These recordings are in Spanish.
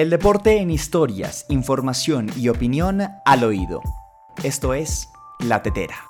El deporte en historias, información y opinión al oído. Esto es La Tetera.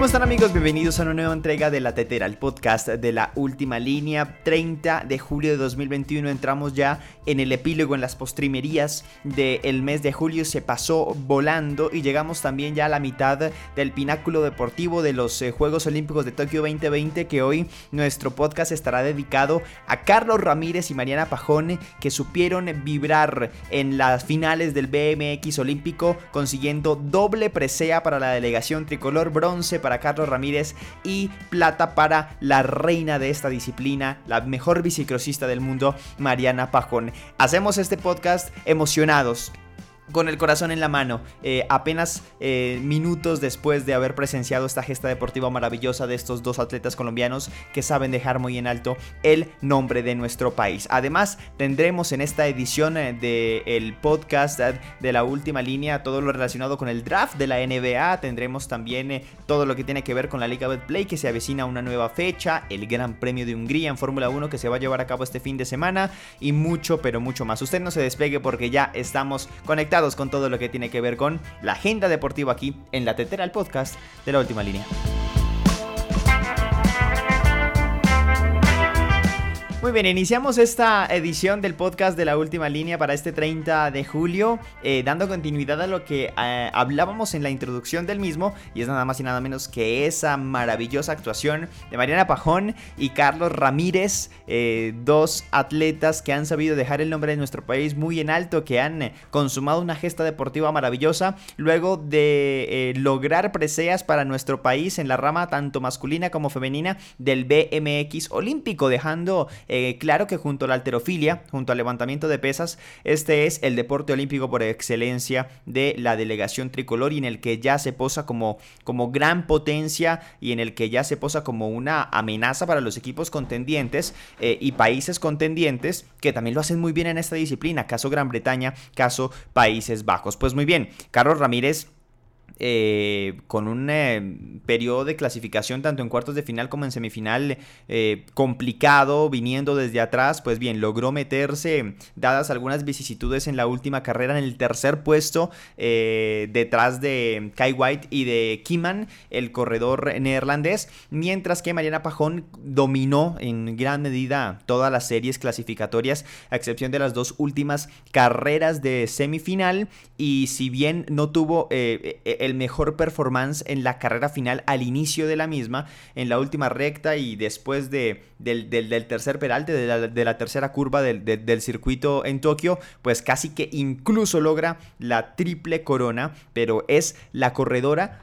¿Cómo están amigos? Bienvenidos a una nueva entrega de La Tetera, el podcast de la última línea. 30 de julio de 2021 entramos ya en el epílogo, en las postrimerías del mes de julio. Se pasó volando y llegamos también ya a la mitad del pináculo deportivo de los eh, Juegos Olímpicos de Tokio 2020 que hoy nuestro podcast estará dedicado a Carlos Ramírez y Mariana Pajón que supieron vibrar en las finales del BMX olímpico consiguiendo doble presea para la delegación tricolor bronce para Carlos Ramírez y plata para la reina de esta disciplina, la mejor bicicrosista del mundo, Mariana Pajón. Hacemos este podcast emocionados con el corazón en la mano, eh, apenas eh, minutos después de haber presenciado esta gesta deportiva maravillosa de estos dos atletas colombianos que saben dejar muy en alto el nombre de nuestro país. Además, tendremos en esta edición del eh, el podcast de la última línea todo lo relacionado con el draft de la NBA. Tendremos también todo lo que tiene que ver con la Liga Betplay que se avecina una nueva fecha, el Gran Premio de Hungría en Fórmula 1 que se va a llevar a cabo este fin de semana y mucho, pero mucho más. Usted no se despegue porque ya estamos conectados con todo lo que tiene que ver con la agenda deportiva aquí en la Tetera, el podcast de la última línea. Muy bien, iniciamos esta edición del podcast de la última línea para este 30 de julio, eh, dando continuidad a lo que eh, hablábamos en la introducción del mismo, y es nada más y nada menos que esa maravillosa actuación de Mariana Pajón y Carlos Ramírez, eh, dos atletas que han sabido dejar el nombre de nuestro país muy en alto, que han consumado una gesta deportiva maravillosa, luego de lograr preseas para nuestro país en la rama tanto masculina como femenina del BMX olímpico, dejando eh, claro que junto a la alterofilia, junto al levantamiento de pesas, este es el deporte olímpico por excelencia de la delegación tricolor y en el que ya se posa como, como gran potencia y en el que ya se posa como una amenaza para los equipos contendientes eh, y países contendientes que también lo hacen muy bien en esta disciplina, caso Gran Bretaña, caso Países Bajos. Pues muy bien, Carlos Ramírez eh, con un eh, periodo de clasificación tanto en cuartos de final como en semifinal eh, complicado, viniendo desde atrás, pues bien, logró meterse, dadas algunas vicisitudes en la última carrera, en el tercer puesto, detrás de Kai White y de Kiman, el corredor neerlandés, mientras que Mariana Pajón dominó en gran medida todas las series clasificatorias, a excepción de las dos últimas carreras de semifinal, y si bien no tuvo el el mejor performance en la carrera final al inicio de la misma, en la última recta y después de, del, tercer peralte, de la, tercera curva del, del, circuito en Tokio, pues casi que incluso logra la triple corona, pero es la corredora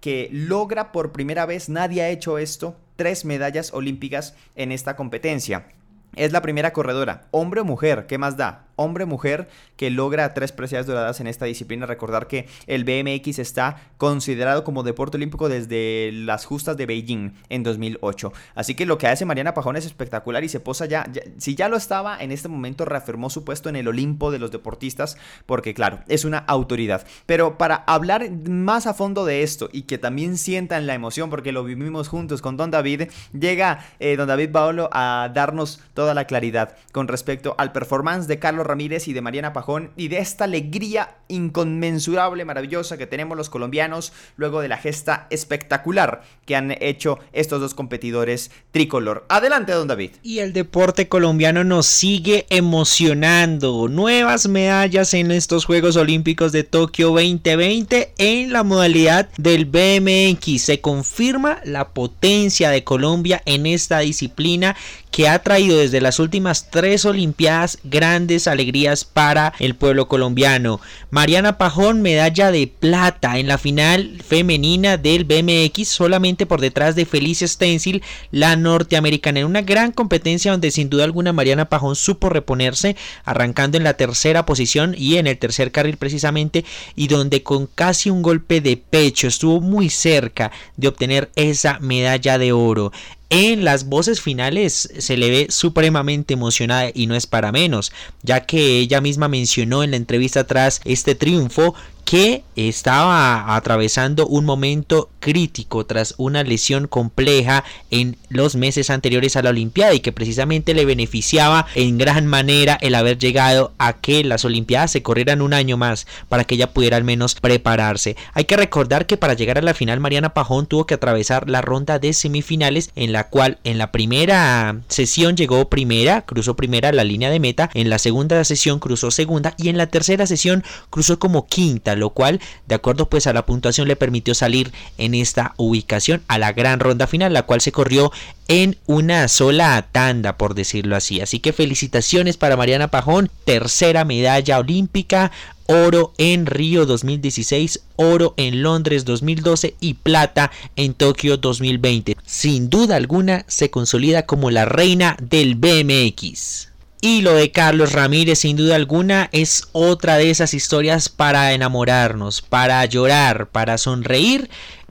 que logra por primera vez, nadie ha hecho esto, tres medallas olímpicas en esta competencia. Es la primera corredora, hombre o mujer, ¿qué más da? Hombre-mujer que logra tres preseas doradas en esta disciplina. Recordar que el BMX está considerado como deporte olímpico desde las justas de Beijing en 2008. Así que lo que hace Mariana Pajón es espectacular y se posa ya, si ya lo estaba, en este momento reafirmó su puesto en el Olimpo de los deportistas porque claro, es una autoridad. Pero para hablar más a fondo de esto y que también sientan la emoción porque lo vivimos juntos con Don David, llega eh, Don David Paolo a darnos toda la claridad con respecto al performance de Carlos Ramírez y de Mariana Pajón y de esta alegría inconmensurable, maravillosa que tenemos los colombianos luego de la gesta espectacular que han hecho estos dos competidores tricolor. Adelante, don David. Y el deporte colombiano nos sigue emocionando. Nuevas medallas en estos Juegos Olímpicos de Tokio 2020 en la modalidad del BMX. Se confirma la potencia de Colombia en esta disciplina que ha traído desde las últimas tres Olimpiadas grandes alegrías para el pueblo colombiano. Mariana Pajón, medalla de plata en la final femenina del BMX, solamente por detrás de Felicia Stencil, la norteamericana, en una gran competencia donde sin duda alguna Mariana Pajón supo reponerse, arrancando en la tercera posición y en el tercer carril precisamente, y donde con casi un golpe de pecho estuvo muy cerca de obtener esa medalla de oro. En las voces finales se le ve supremamente emocionada y no es para menos, ya que ella misma mencionó en la entrevista tras este triunfo que estaba atravesando un momento crítico tras una lesión compleja en los meses anteriores a la Olimpiada y que precisamente le beneficiaba en gran manera el haber llegado a que las Olimpiadas se corrieran un año más para que ella pudiera al menos prepararse. Hay que recordar que para llegar a la final Mariana Pajón tuvo que atravesar la ronda de semifinales en la cual en la primera sesión llegó primera, cruzó primera la línea de meta, en la segunda sesión cruzó segunda y en la tercera sesión cruzó como quinta lo cual de acuerdo pues a la puntuación le permitió salir en esta ubicación a la gran ronda final, la cual se corrió en una sola tanda, por decirlo así. Así que felicitaciones para Mariana Pajón, tercera medalla olímpica, oro en Río 2016, oro en Londres 2012 y plata en Tokio 2020. Sin duda alguna se consolida como la reina del BMX. Y lo de Carlos Ramírez, sin duda alguna, es otra de esas historias para enamorarnos, para llorar, para sonreír,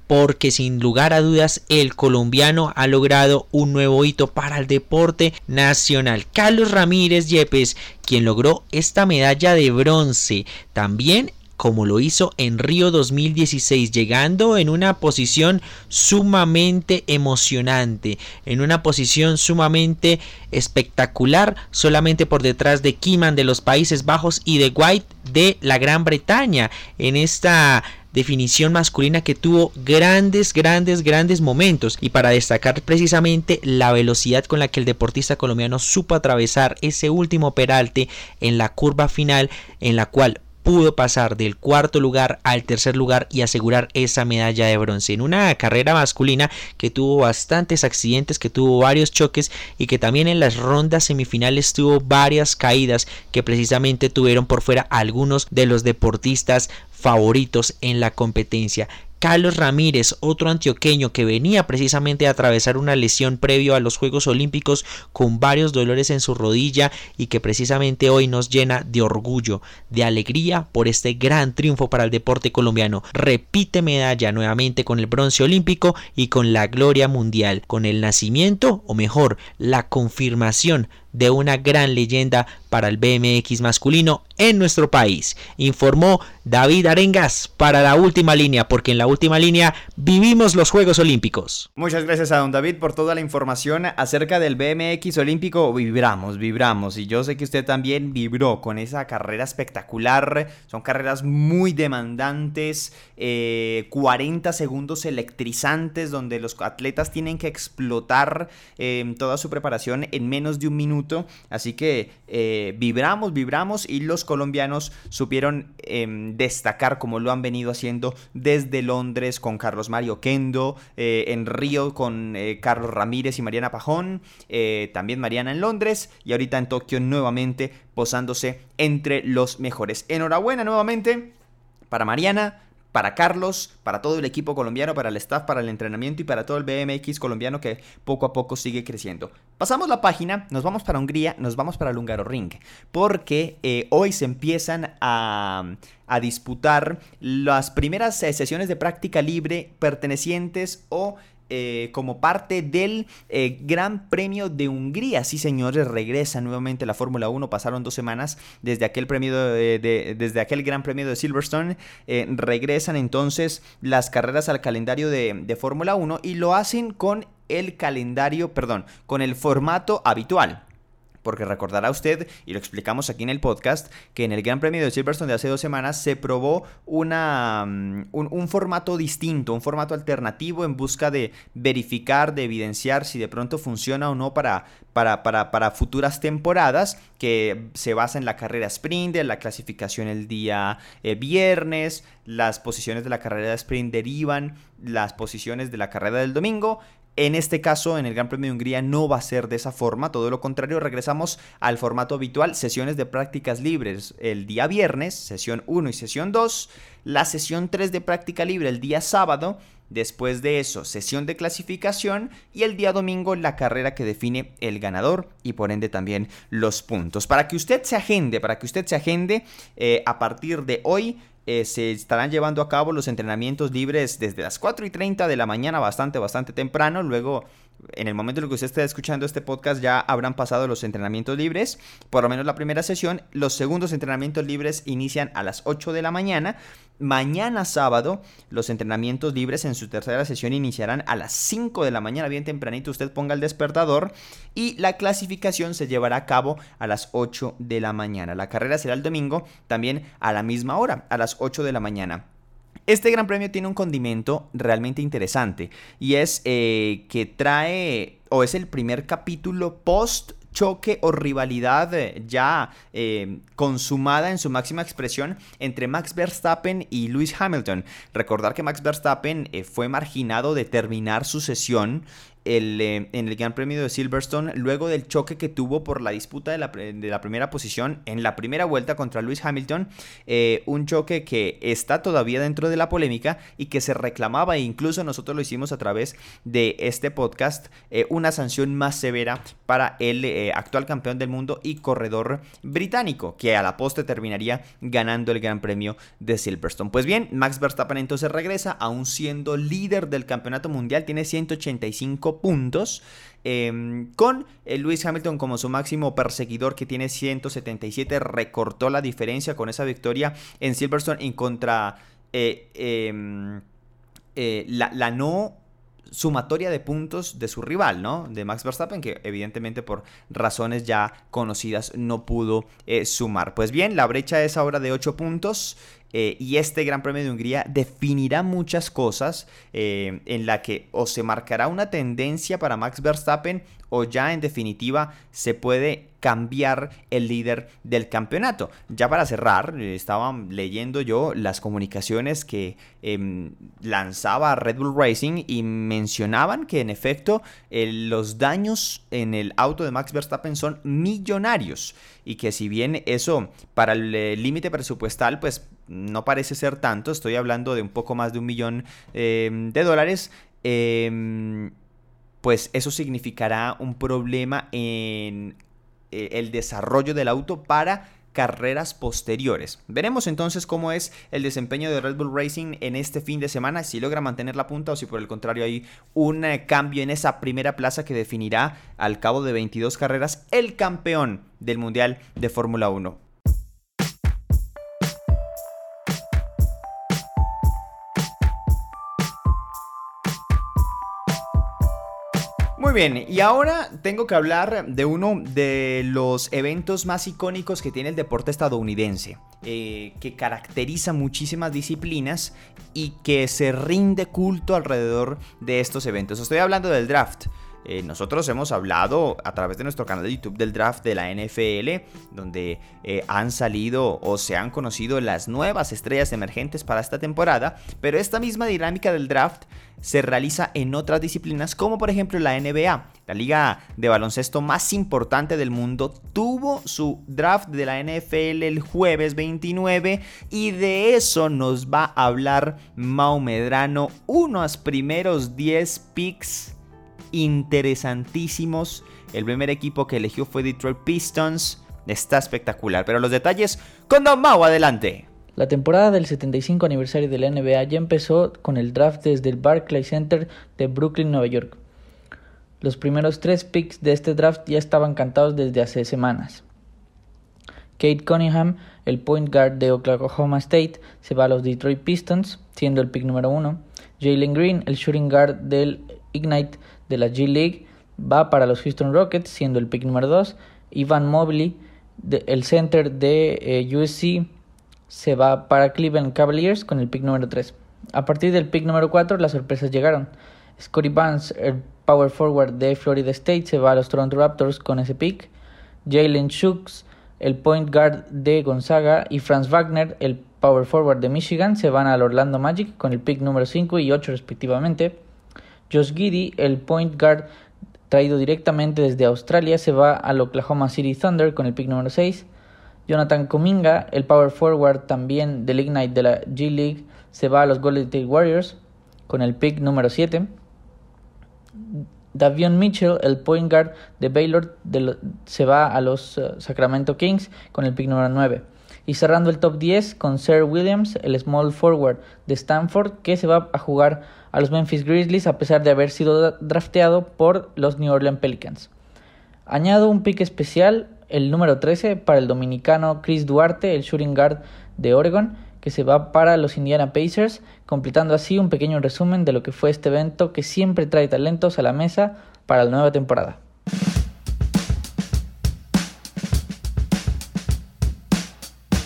porque sin lugar a dudas el colombiano ha logrado un nuevo hito para el deporte nacional. Carlos Ramírez Yepes, quien logró esta medalla de bronce, también como lo hizo en Río 2016, llegando en una posición sumamente emocionante, en una posición sumamente espectacular, solamente por detrás de Kiman de los Países Bajos y de White de la Gran Bretaña, en esta definición masculina que tuvo grandes, grandes, grandes momentos. Y para destacar precisamente la velocidad con la que el deportista colombiano supo atravesar ese último peralte en la curva final en la cual pudo pasar del cuarto lugar al tercer lugar y asegurar esa medalla de bronce. En una carrera masculina que tuvo bastantes accidentes, que tuvo varios choques y que también en las rondas semifinales tuvo varias caídas que precisamente tuvieron por fuera algunos de los deportistas favoritos en la competencia. Carlos Ramírez, otro antioqueño que venía precisamente a atravesar una lesión previo a los Juegos Olímpicos con varios dolores en su rodilla y que precisamente hoy nos llena de orgullo, de alegría por este gran triunfo para el deporte colombiano. Repite medalla nuevamente con el bronce olímpico y con la gloria mundial, con el nacimiento o mejor, la confirmación de una gran leyenda para el BMX masculino en nuestro país. Informó David Arengas para la última línea, porque en la última línea vivimos los Juegos Olímpicos. Muchas gracias a don David por toda la información acerca del BMX olímpico. Vibramos, vibramos. Y yo sé que usted también vibró con esa carrera espectacular. Son carreras muy demandantes, 40 eh, segundos electrizantes, donde los atletas tienen que explotar eh, toda su preparación en menos de un minuto Así que eh, vibramos, vibramos y los colombianos supieron em, destacar como lo han venido haciendo desde Londres con Carlos Mario Kendo, eh, en Río con eh, Carlos Ramírez y Mariana Pajón, también Mariana en Londres y ahorita en Tokio nuevamente posándose entre los mejores. Enhorabuena nuevamente para Mariana para Carlos, para todo el equipo colombiano, para el staff, para el entrenamiento y para todo el BMX colombiano que poco a poco sigue creciendo. Pasamos la página, nos vamos para Hungría, nos vamos para el Húngaro Ring, porque eh, hoy se empiezan a, disputar las primeras eh, sesiones de práctica libre pertenecientes o eh, como parte del eh, Gran Premio de Hungría. Sí, señores, regresa nuevamente la Fórmula 1. Pasaron dos semanas desde aquel, premio de, desde aquel Gran Premio de Silverstone. Eh, regresan entonces las carreras al calendario de, de Fórmula 1 y lo hacen con el calendario, perdón, con el formato habitual. Porque recordará usted, y lo explicamos aquí en el podcast, que en el Gran Premio de Silverstone de hace dos semanas se probó una, mm, un, formato distinto, un formato alternativo en busca de verificar, de evidenciar si de pronto funciona o no para, para, para, futuras temporadas, que se basa en la carrera sprint, en la clasificación el día eh, viernes, las posiciones de la carrera de sprint derivan las posiciones de la carrera del domingo en este caso, en el Gran Premio de Hungría no va a ser de esa forma, todo lo contrario, regresamos al formato habitual, sesiones de prácticas libres el día viernes, sesión 1 y sesión 2, la sesión 3 de práctica libre el día sábado, después de eso, sesión de clasificación y el día domingo la carrera que define el ganador y por ende también los puntos. Para que usted se agende, para que usted se agende eh, a partir de hoy, eh, se estarán llevando a cabo los entrenamientos libres desde las 4 y 30 de la mañana, bastante, bastante temprano. Luego en el momento en el que usted esté escuchando este podcast ya habrán pasado los entrenamientos libres, por lo menos la primera sesión. Los segundos entrenamientos libres inician a las 8 de la mañana. Mañana sábado los entrenamientos libres en su tercera sesión iniciarán a las 5 de la mañana, bien tempranito usted ponga el despertador y la clasificación se llevará a cabo a las 8 de la mañana. La carrera será el domingo también a la misma hora, a las 8 de la mañana. Este gran premio tiene un condimento realmente interesante y es eh, que trae o es el primer capítulo post choque o rivalidad eh, ya eh, consumada en su máxima expresión entre Max Verstappen y Lewis Hamilton. Recordar que Max Verstappen fue marginado de terminar su sesión eh, en el Gran Premio de Silverstone luego del choque que tuvo por la disputa de la, primera posición en la primera vuelta contra Lewis Hamilton. Eh, un choque que está todavía dentro de la polémica y que se reclamaba, e incluso nosotros lo hicimos a través de este podcast, eh, una sanción más severa para el actual campeón del mundo y corredor británico, que a la poste terminaría ganando el Gran Premio de Silverstone. Pues bien, Max Verstappen entonces regresa, aún siendo líder del campeonato mundial, tiene 185 puntos. Em, con eh, Lewis Hamilton como su máximo perseguidor que tiene 177, recortó la diferencia con esa victoria en Silverstone en contra eh, em, eh, la, la, no sumatoria de puntos de su rival, ¿no? De Max Verstappen, que evidentemente por razones ya conocidas no pudo sumar. Pues bien, la brecha es ahora de 8 puntos. Eh, y este Gran Premio de Hungría definirá muchas cosas eh, en la que o se marcará una tendencia para Max Verstappen o ya en definitiva se puede cambiar el líder del campeonato. Ya para cerrar, estaba leyendo yo las comunicaciones que em, lanzaba Red Bull Racing y mencionaban que en efecto los daños en el auto de Max Verstappen son millonarios y que si bien eso para el eh, límite presupuestal pues no parece ser tanto, estoy hablando de un poco más de un millón em, de dólares, em, pues eso significará un problema en eh, el desarrollo del auto para carreras posteriores. Veremos entonces cómo es el desempeño de Red Bull Racing en este fin de semana, si logra mantener la punta o si por el contrario hay un eh, cambio en esa primera plaza que definirá al cabo de 22 carreras el campeón del Mundial de Fórmula 1. Muy bien, y ahora tengo que hablar de uno de los eventos más icónicos que tiene el deporte estadounidense, eh, que caracteriza muchísimas disciplinas y que se rinde culto alrededor de estos eventos. Estoy hablando del draft. Eh, nosotros hemos hablado a través de nuestro canal de YouTube del draft de la NFL, donde eh, han salido o se han conocido las nuevas estrellas emergentes para esta temporada, pero esta misma dinámica del draft se realiza en otras disciplinas como por ejemplo la NBA. La liga de baloncesto más importante del mundo tuvo su draft de la NFL el jueves 29 y de eso nos va a hablar Mao Medrano, unos primeros 10 picks interesantísimos. El primer equipo que eligió fue Detroit Pistons. Está espectacular, pero los detalles con Don Mau, adelante. La temporada del 75 aniversario de la NBA ya empezó con el draft desde el Barclays Center de Brooklyn, Nueva York. Los primeros tres picks de este draft ya estaban cantados desde hace semanas. Kate Cunningham, el point guard de Oklahoma State, se va a los Detroit Pistons, siendo el pick número uno. Jalen Green, el shooting guard del Ignite de la G League va para los Houston Rockets, siendo el pick número 2. Ivan Mobley, el center de eh, USC, se va para Cleveland Cavaliers con el pick número 3. A partir del pick número 4, las sorpresas llegaron. Scotty Barnes, el power forward de Florida State, se va a los Toronto Raptors con ese pick. Jalen Shooks, el point guard de Gonzaga, y Franz Wagner, el power forward de Michigan, se van al Orlando Magic con el pick número 5 y 8 respectivamente. Josh Giddy, el point guard traído directamente desde Australia, se va al Oklahoma City Thunder con el pick número 6. Jonathan Cominga, el power forward también del Ignite de la G League, se va a los Golden State Warriors con el pick número 7. Davion Mitchell, el point guard de Baylor, se va a los uh, Sacramento Kings con el pick número 9. Y cerrando el top 10 con Sir Williams, el small forward de Stanford, que se va a jugar a los Memphis Grizzlies a pesar de haber sido drafteado por los New Orleans Pelicans. Añado un pick especial, el número 13, para el dominicano Chris Duarte, el shooting guard de Oregon, que se va para los Indiana Pacers, completando así un pequeño resumen de lo que fue este evento que siempre trae talentos a la mesa para la nueva temporada.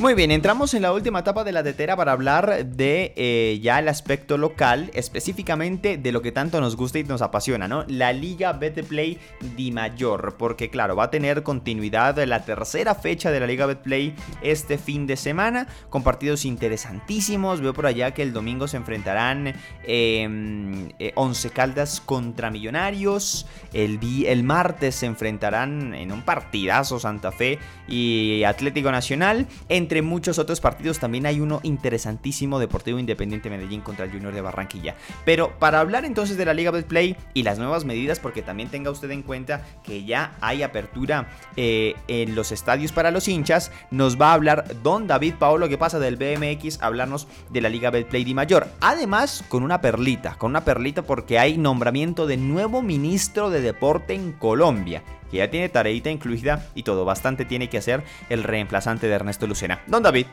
Muy bien, entramos en la última etapa de la tetera para hablar de eh, ya el aspecto local, específicamente de lo que tanto nos gusta y nos apasiona, ¿no? La Liga Betplay Di Mayor, porque claro, va a tener continuidad la tercera fecha de la Liga Betplay este fin de semana, con partidos interesantísimos. Veo por allá que el domingo se enfrentarán em, eh, Once Caldas contra Millonarios, el, el martes se enfrentarán en un partidazo Santa Fe y Atlético Nacional. Entre muchos otros partidos también hay uno interesantísimo Deportivo Independiente Medellín contra el Junior de Barranquilla. Pero para hablar entonces de la Liga Betplay y las nuevas medidas, porque también tenga usted en cuenta que ya hay apertura eh, en los estadios para los hinchas, nos va a hablar don David Paolo, que pasa del BMX, hablarnos de la Liga Betplay Di Mayor. Además, con una perlita, con una perlita porque hay nombramiento de nuevo ministro de deporte en Colombia ya tiene tareita incluida y todo, bastante tiene que hacer el reemplazante de Ernesto Lucena. Don David.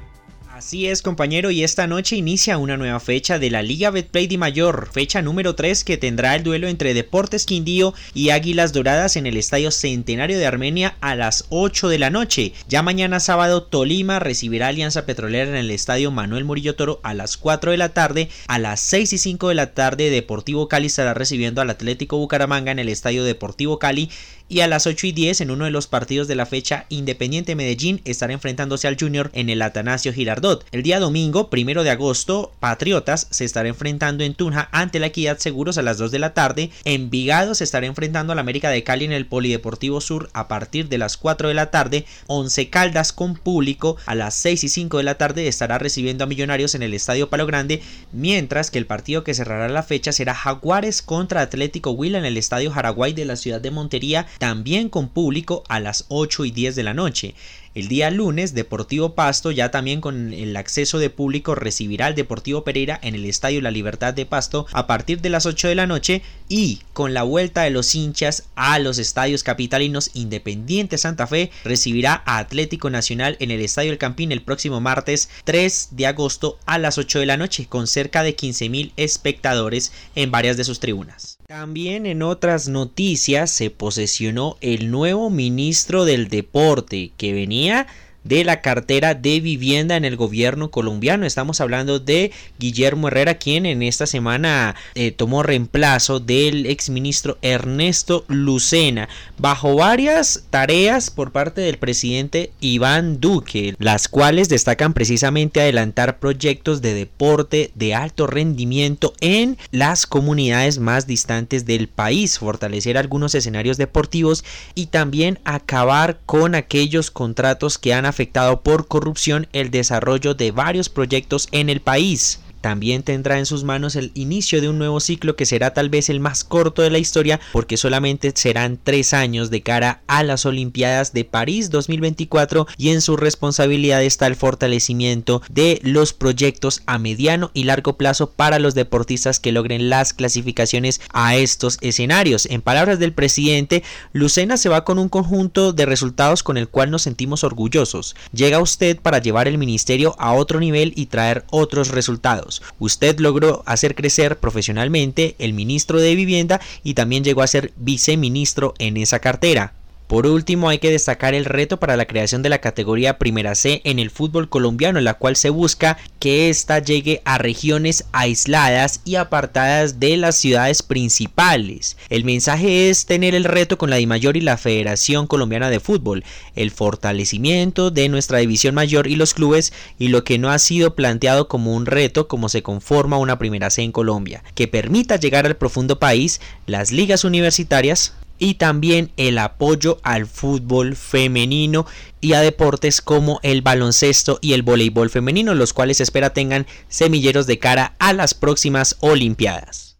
Así es compañero y esta noche inicia una nueva fecha de la Liga Betplay Di Mayor, fecha número 3 que tendrá el duelo entre Deportes Quindío y Águilas Doradas en el Estadio Centenario de Armenia a las 8 de la noche. Ya mañana sábado Tolima recibirá Alianza Petrolera en el Estadio Manuel Murillo Toro a las 4 de la tarde, a las 6 y 5 de la tarde Deportivo Cali estará recibiendo al Atlético Bucaramanga en el Estadio Deportivo Cali y a las 8 y 10 en uno de los partidos de la fecha Independiente Medellín estará enfrentándose al Junior en el Atanasio Girardot. El día domingo, primero de agosto, Patriotas se estará enfrentando en Tunja ante la Equidad Seguros a las 2 de la tarde. Envigado se estará enfrentando al América de Cali en el Polideportivo Sur a partir de las 4 de la tarde. Once Caldas con público a las 6 y 5 de la tarde estará recibiendo a Millonarios en el Estadio Palo Grande, mientras que el partido que cerrará la fecha será Jaguares contra Atlético Huila en el Estadio Jaraguay de la ciudad de Montería también con público a las 8 y 10 de la noche. El día lunes, Deportivo Pasto, ya también con el acceso de público, recibirá al Deportivo Pereira en el Estadio La Libertad de Pasto a partir de las 8 de la noche y con la vuelta de los hinchas a los estadios capitalinos Independiente Santa Fe recibirá a Atlético Nacional en el Estadio El Campín el próximo martes 3 de agosto a las 8 de la noche con cerca de 15 mil espectadores en varias de sus tribunas. También en otras noticias se posesionó el nuevo ministro del deporte que venía de la cartera de vivienda en el gobierno colombiano. Estamos hablando de Guillermo Herrera, quien en esta semana eh, tomó reemplazo del exministro Ernesto Lucena, bajo varias tareas por parte del presidente Iván Duque, las cuales destacan precisamente adelantar proyectos de deporte de alto rendimiento en las comunidades más distantes del país, fortalecer algunos escenarios deportivos y también acabar con aquellos contratos que han afectado por corrupción el desarrollo de varios proyectos en el país. También tendrá en sus manos el inicio de un nuevo ciclo que será tal vez el más corto de la historia porque solamente serán tres años de cara a las Olimpiadas de París 2024 y en su responsabilidad está el fortalecimiento de los proyectos a mediano y largo plazo para los deportistas que logren las clasificaciones a estos escenarios. En palabras del presidente, Lucena se va con un conjunto de resultados con el cual nos sentimos orgullosos. Llega usted para llevar el ministerio a otro nivel y traer otros resultados. Usted logró hacer crecer profesionalmente el ministro de Vivienda y también llegó a ser viceministro en esa cartera. Por último, hay que destacar el reto para la creación de la categoría Primera C en el fútbol colombiano, en la cual se busca que ésta llegue a regiones aisladas y apartadas de las ciudades principales. El mensaje es tener el reto con la DIMAYOR y la Federación Colombiana de Fútbol, el fortalecimiento de nuestra división mayor y los clubes y lo que no ha sido planteado como un reto como se conforma una Primera C en Colombia, que permita llegar al profundo país, las ligas universitarias, y también el apoyo al fútbol femenino y a deportes como el baloncesto y el voleibol femenino, los cuales espera tengan semilleros de cara a las próximas Olimpiadas.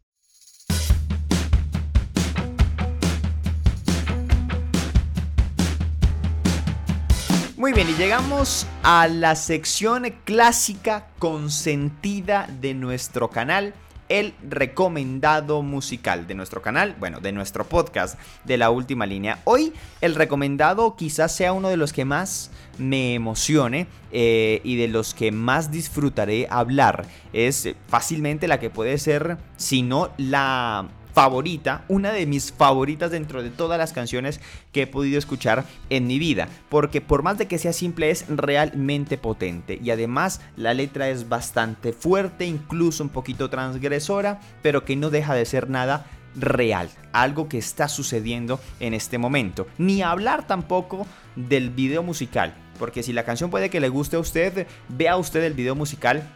Muy bien, y llegamos a la sección clásica consentida de nuestro canal el recomendado musical de nuestro canal, bueno, de nuestro podcast de la última línea. Hoy el recomendado quizás sea uno de los que más me emocione eh, y de los que más disfrutaré hablar. Es fácilmente la que puede ser, si no la favorita, una de mis favoritas dentro de todas las canciones que he podido escuchar en mi vida, porque por más de que sea simple es realmente potente. Y además la letra es bastante fuerte, incluso un poquito transgresora, pero que no deja de ser nada real, algo que está sucediendo en este momento. Ni hablar tampoco del video musical, porque si la canción puede que le guste a usted, vea usted el video musical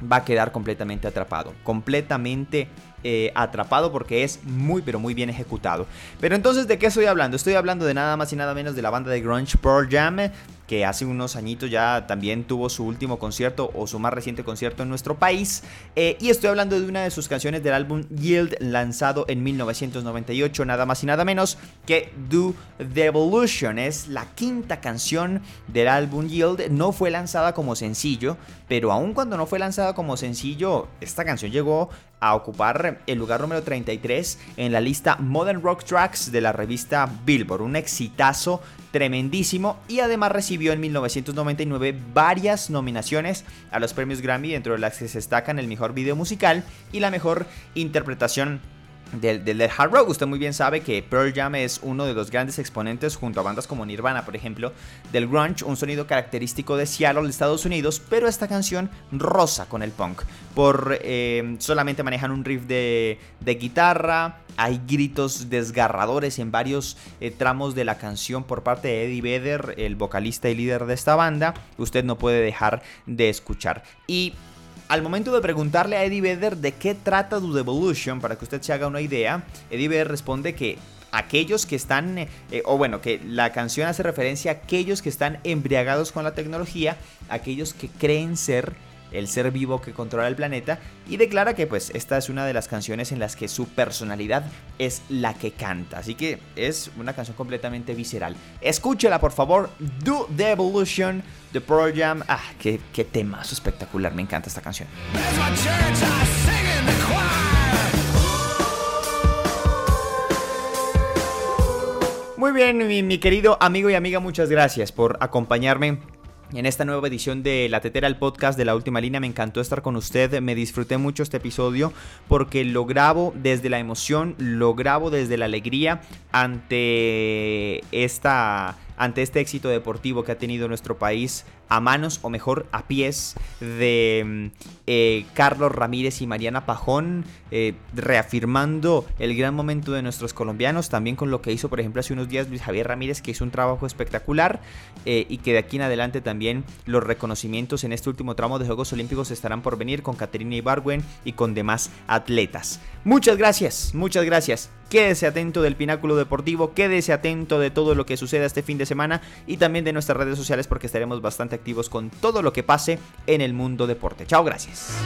va a quedar completamente atrapado, completamente eh, atrapado porque es muy pero muy bien ejecutado. Pero entonces, ¿de qué estoy hablando? Estoy hablando de nada más y nada menos de la banda de grunge Pearl Jam, que hace unos añitos ya también tuvo su último concierto o su más reciente concierto en nuestro país. Eh, y estoy hablando de una de sus canciones del álbum Yield, lanzado en 1998, nada más y nada menos que Do the Evolution. Es la quinta canción del álbum Yield. No fue lanzada como sencillo, pero aun cuando no fue lanzada como sencillo, esta canción llegó a ocupar el lugar número 33 en la lista Modern Rock Tracks de la revista Billboard. Un exitazo tremendísimo y además recibió en 1999 varias nominaciones a los premios Grammy, dentro de las que se destacan el mejor video musical y la mejor interpretación del, del, hard rock. Usted muy bien sabe que Pearl Jam es uno de los grandes exponentes junto a bandas como Nirvana, por ejemplo, del grunge, un sonido característico de Seattle, Estados Unidos, pero esta canción rosa con el punk. Por eh, solamente manejan un riff de, guitarra, hay gritos desgarradores en varios eh, tramos de la canción por parte de Eddie Vedder, el vocalista y líder de esta banda. Usted no puede dejar de escuchar. Y al momento de preguntarle a Eddie Vedder de qué trata The Evolution, para que usted se haga una idea, Eddie Vedder responde que aquellos que están, eh, o bueno, que la canción hace referencia a aquellos que están embriagados con la tecnología, aquellos que creen ser el ser vivo que controla el planeta, y declara que pues esta es una de las canciones en las que su personalidad es la que canta, así que es una canción completamente visceral. Escúchela por favor, Do the Evolution The Pearl Jam, ah, qué, qué temazo espectacular, me encanta esta canción. Muy bien, mi, mi, querido amigo y amiga, muchas gracias por acompañarme en esta nueva edición de La Tetera, el podcast de la última línea. Me encantó estar con usted, me disfruté mucho este episodio porque lo grabo desde la emoción, lo grabo desde la alegría ante esta ante este éxito deportivo que ha tenido nuestro país a manos o mejor a pies de mm, eh, Carlos Ramírez y Mariana Pajón, eh, reafirmando el gran momento de nuestros colombianos, también con lo que hizo por ejemplo hace unos días Luis Javier Ramírez, que hizo un trabajo espectacular eh, y que de aquí en adelante también los reconocimientos en este último tramo de Juegos Olímpicos estarán por venir con Caterina Ibargüen y con demás atletas. Muchas gracias, muchas gracias. Quédese atento del Pináculo Deportivo, quédese atento de todo lo que suceda este fin de semana y también de nuestras redes sociales porque estaremos bastante activos con todo lo que pase en el mundo deporte. Chao, gracias.